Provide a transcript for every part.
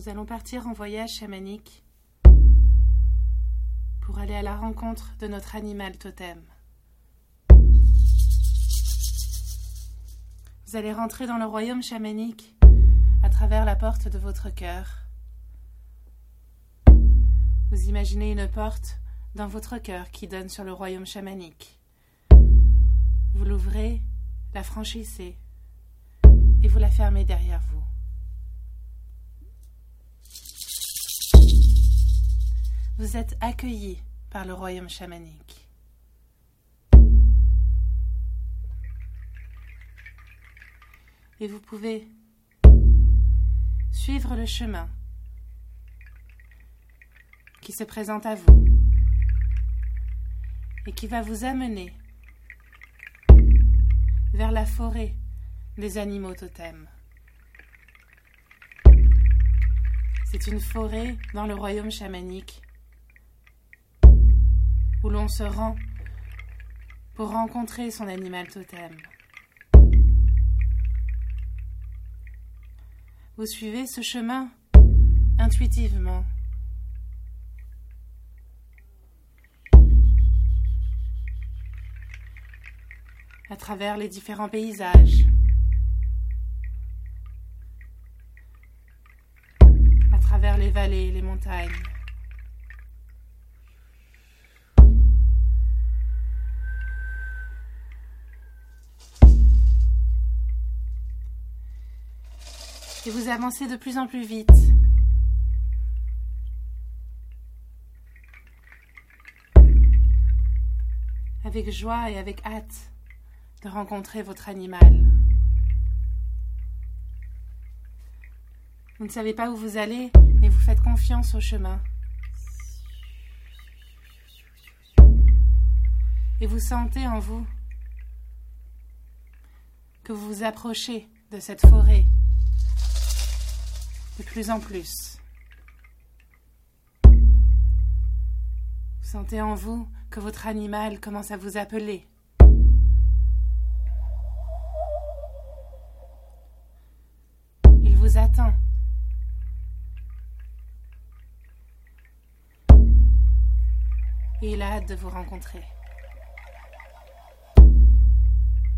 Nous allons partir en voyage chamanique pour aller à la rencontre de notre animal totem. Vous allez rentrer dans le royaume chamanique à travers la porte de votre cœur. Vous imaginez une porte dans votre cœur qui donne sur le royaume chamanique. Vous l'ouvrez, la franchissez et vous la fermez derrière vous. Vous êtes accueilli par le royaume chamanique. Et vous pouvez suivre le chemin qui se présente à vous et qui va vous amener vers la forêt des animaux totems. C'est une forêt dans le royaume chamanique l'on se rend pour rencontrer son animal totem. Vous suivez ce chemin intuitivement. à travers les différents paysages, à travers les vallées, les montagnes. Et vous avancez de plus en plus vite. Avec joie et avec hâte de rencontrer votre animal. Vous ne savez pas où vous allez, mais vous faites confiance au chemin. Et vous sentez en vous que vous vous approchez de cette forêt de plus en plus. Vous sentez en vous que votre animal commence à vous appeler. Il vous attend. Et il a hâte de vous rencontrer.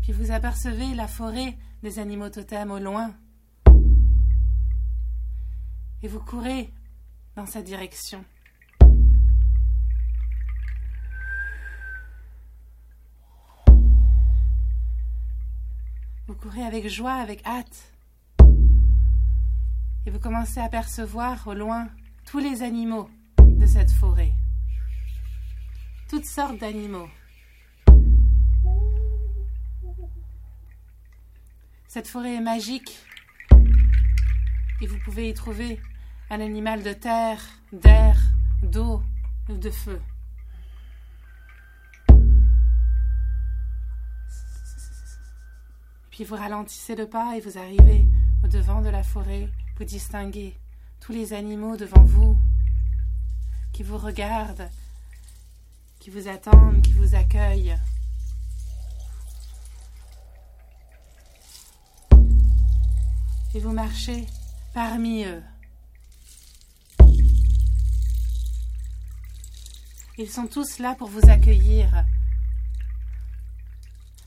Puis vous apercevez la forêt des animaux totems au loin. Et vous courez dans sa direction. Vous courez avec joie, avec hâte. Et vous commencez à percevoir au loin tous les animaux de cette forêt. Toutes sortes d'animaux. Cette forêt est magique et vous pouvez y trouver un animal de terre, d'air, d'eau ou de feu. Puis vous ralentissez le pas et vous arrivez au devant de la forêt. Vous distinguez tous les animaux devant vous qui vous regardent, qui vous attendent, qui vous accueillent. Et vous marchez parmi eux. Ils sont tous là pour vous accueillir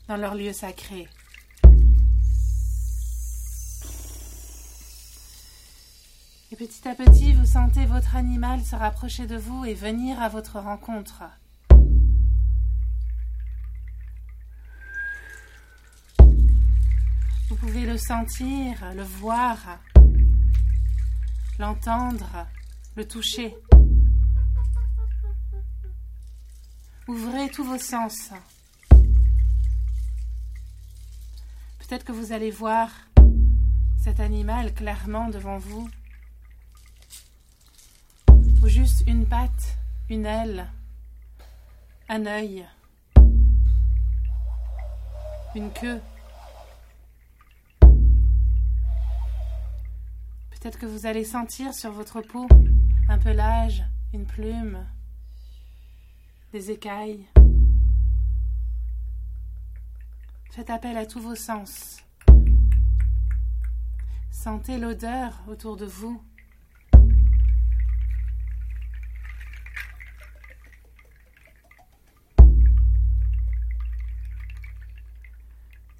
dans leur lieu sacré. Et petit à petit, vous sentez votre animal se rapprocher de vous et venir à votre rencontre. Vous pouvez le sentir, le voir, l'entendre, le toucher. Ouvrez tous vos sens. Peut-être que vous allez voir cet animal clairement devant vous, ou juste une patte, une aile, un œil, une queue. Peut-être que vous allez sentir sur votre peau un pelage, une plume, des écailles. Faites appel à tous vos sens. Sentez l'odeur autour de vous.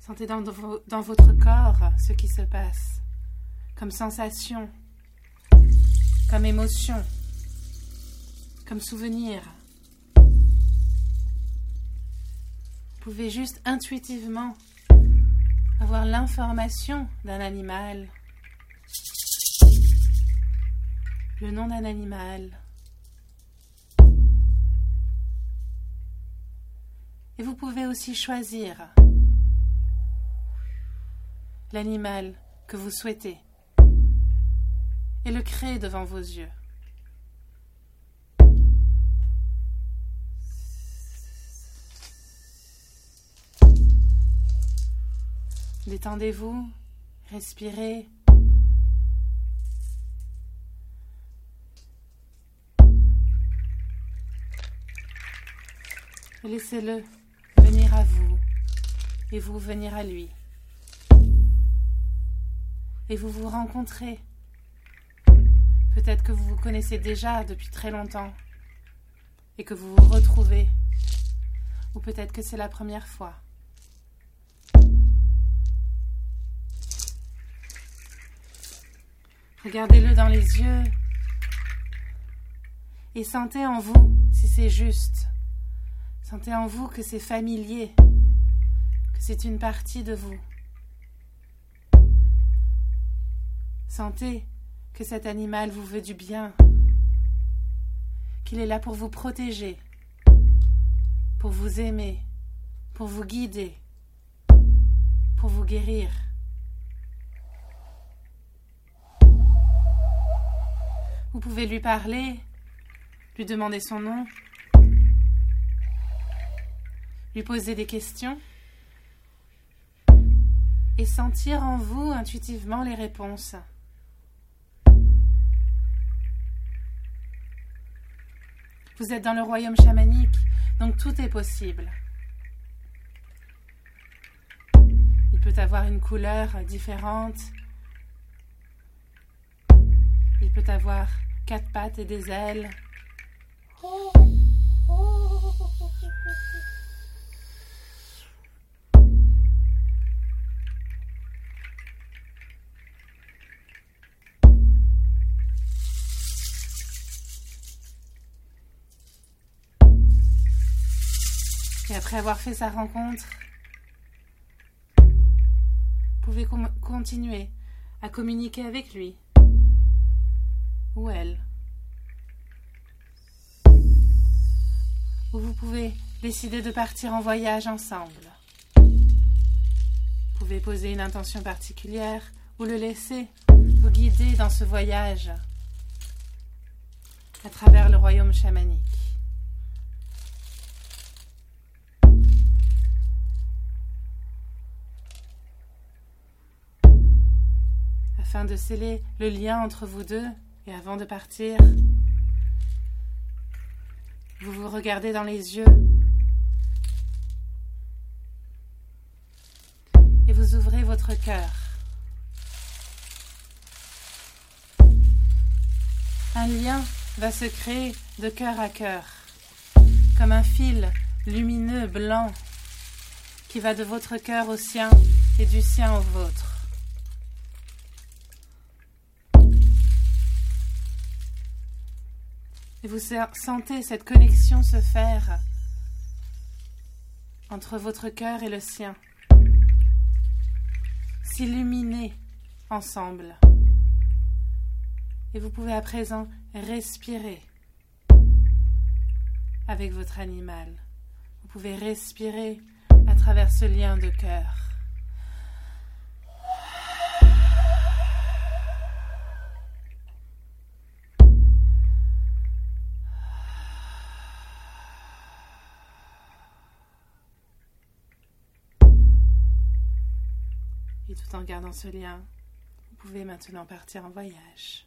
Sentez dans, dans, votre corps ce qui se passe comme sensation, comme émotion, comme souvenir. Vous pouvez juste intuitivement avoir l'information d'un animal, le nom d'un animal. Et vous pouvez aussi choisir l'animal que vous souhaitez et le créer devant vos yeux. Détendez-vous, respirez. Laissez-le venir à vous et vous venir à lui. Et vous vous rencontrez. Peut-être que vous vous connaissez déjà depuis très longtemps et que vous vous retrouvez. Ou peut-être que c'est la première fois. Regardez-le dans les yeux et sentez en vous si c'est juste. Sentez en vous que c'est familier, que c'est une partie de vous. Sentez que cet animal vous veut du bien, qu'il est là pour vous protéger, pour vous aimer, pour vous guider, pour vous guérir. Vous pouvez lui parler, lui demander son nom, lui poser des questions et sentir en vous intuitivement les réponses. Vous êtes dans le royaume chamanique, donc tout est possible. Il peut avoir une couleur différente, il peut avoir quatre pattes et des ailes. Après avoir fait sa rencontre, pouvez continuer à communiquer avec lui ou elle. Ou vous pouvez décider de partir en voyage ensemble. Vous pouvez poser une intention particulière ou le laisser vous guider dans ce voyage à travers le royaume chamanique. Afin de sceller le lien entre vous deux, et avant de partir, vous vous regardez dans les yeux et vous ouvrez votre cœur. Un lien va se créer de cœur à cœur, comme un fil lumineux blanc qui va de votre cœur au sien et du sien au vôtre. Et vous sentez cette connexion se faire entre votre cœur et le sien, s'illuminer ensemble. Et vous pouvez à présent respirer avec votre animal. Vous pouvez respirer à travers ce lien de cœur. En gardant ce lien, vous pouvez maintenant partir en voyage.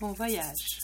Bon voyage.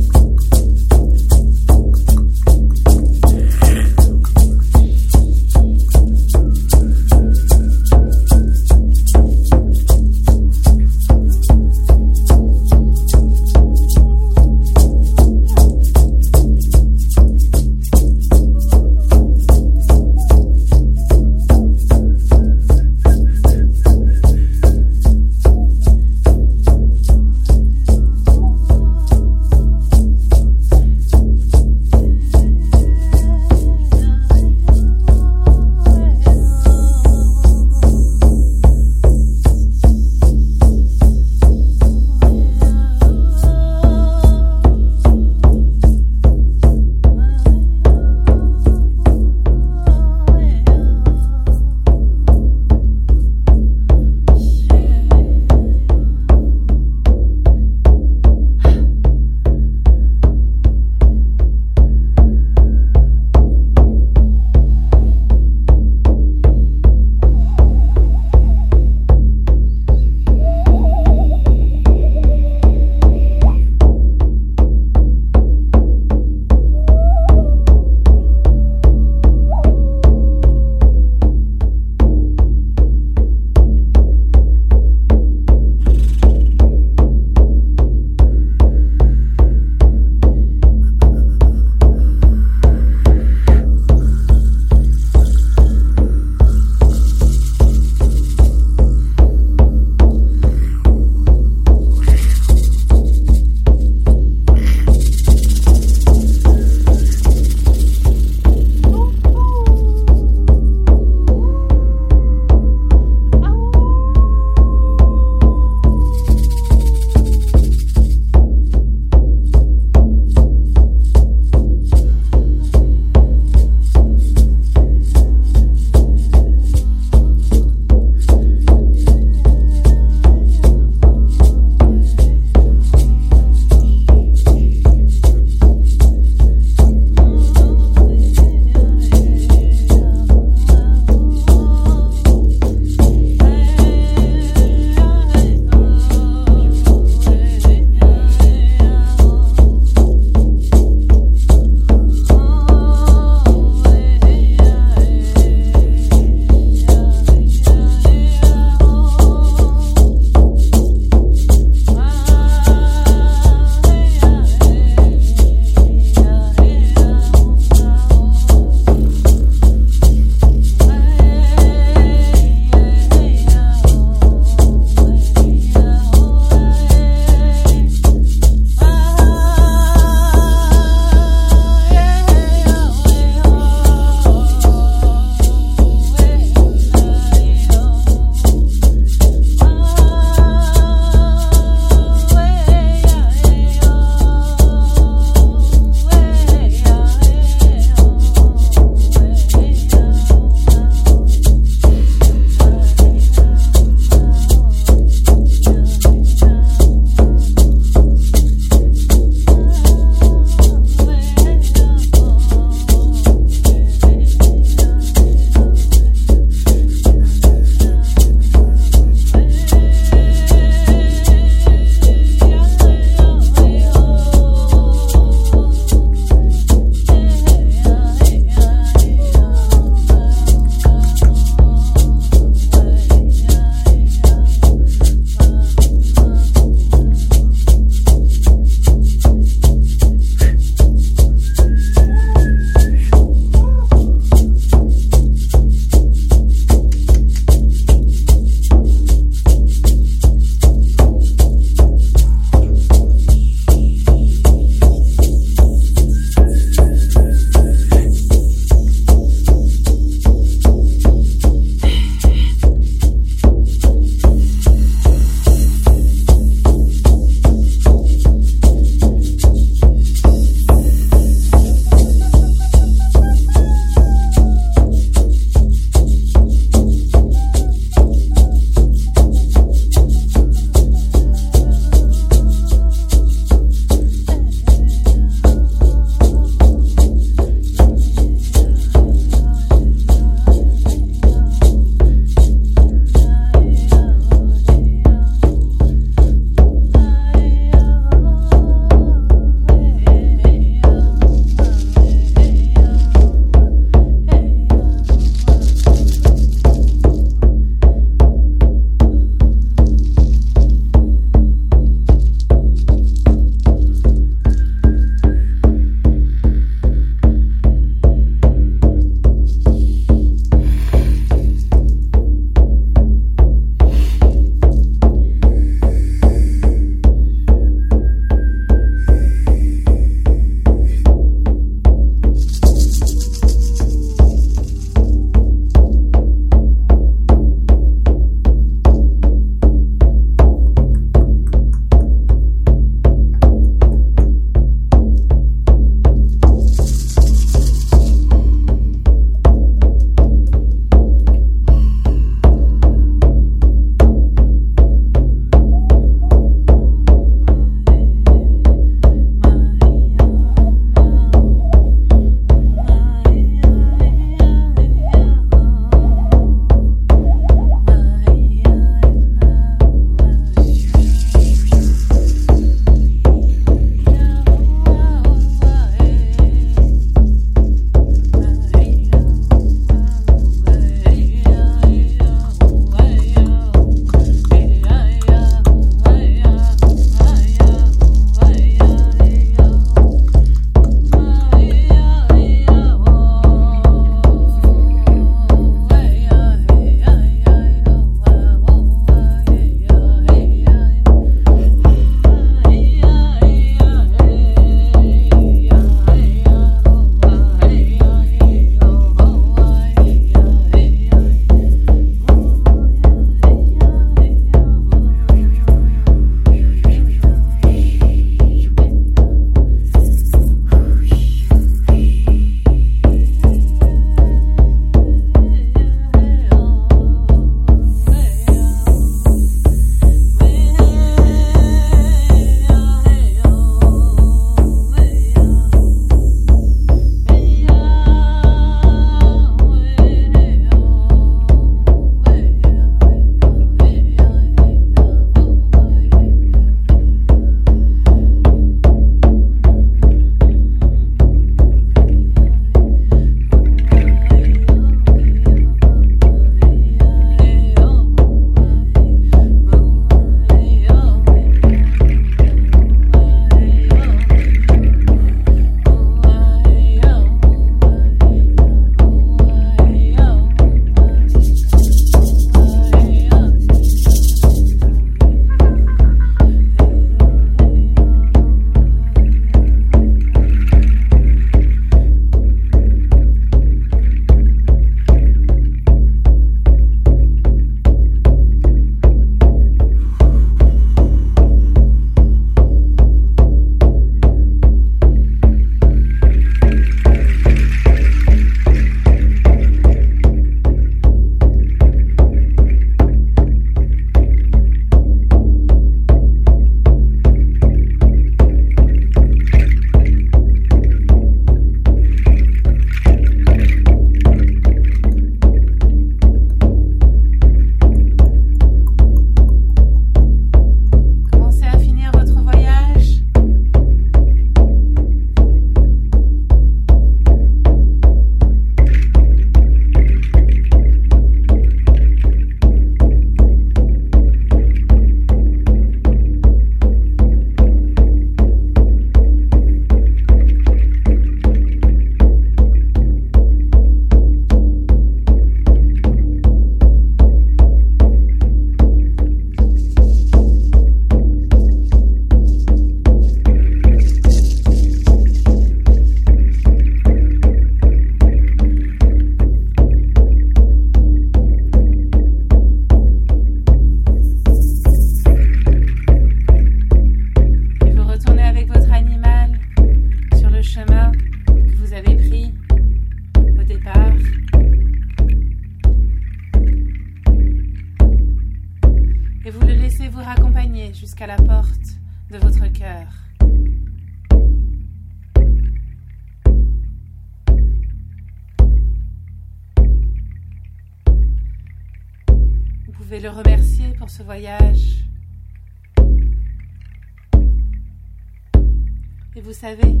Et vous savez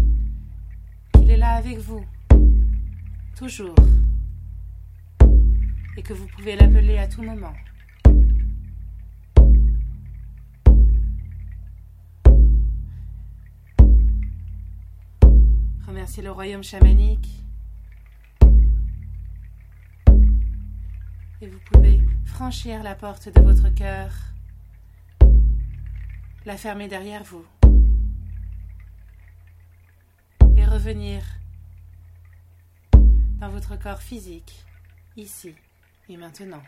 qu'il est là avec vous, toujours, et que vous pouvez l'appeler à tout moment. Remerciez le royaume chamanique. Et vous pouvez franchir la porte de votre cœur, la fermer derrière vous et revenir dans votre corps physique, ici et maintenant.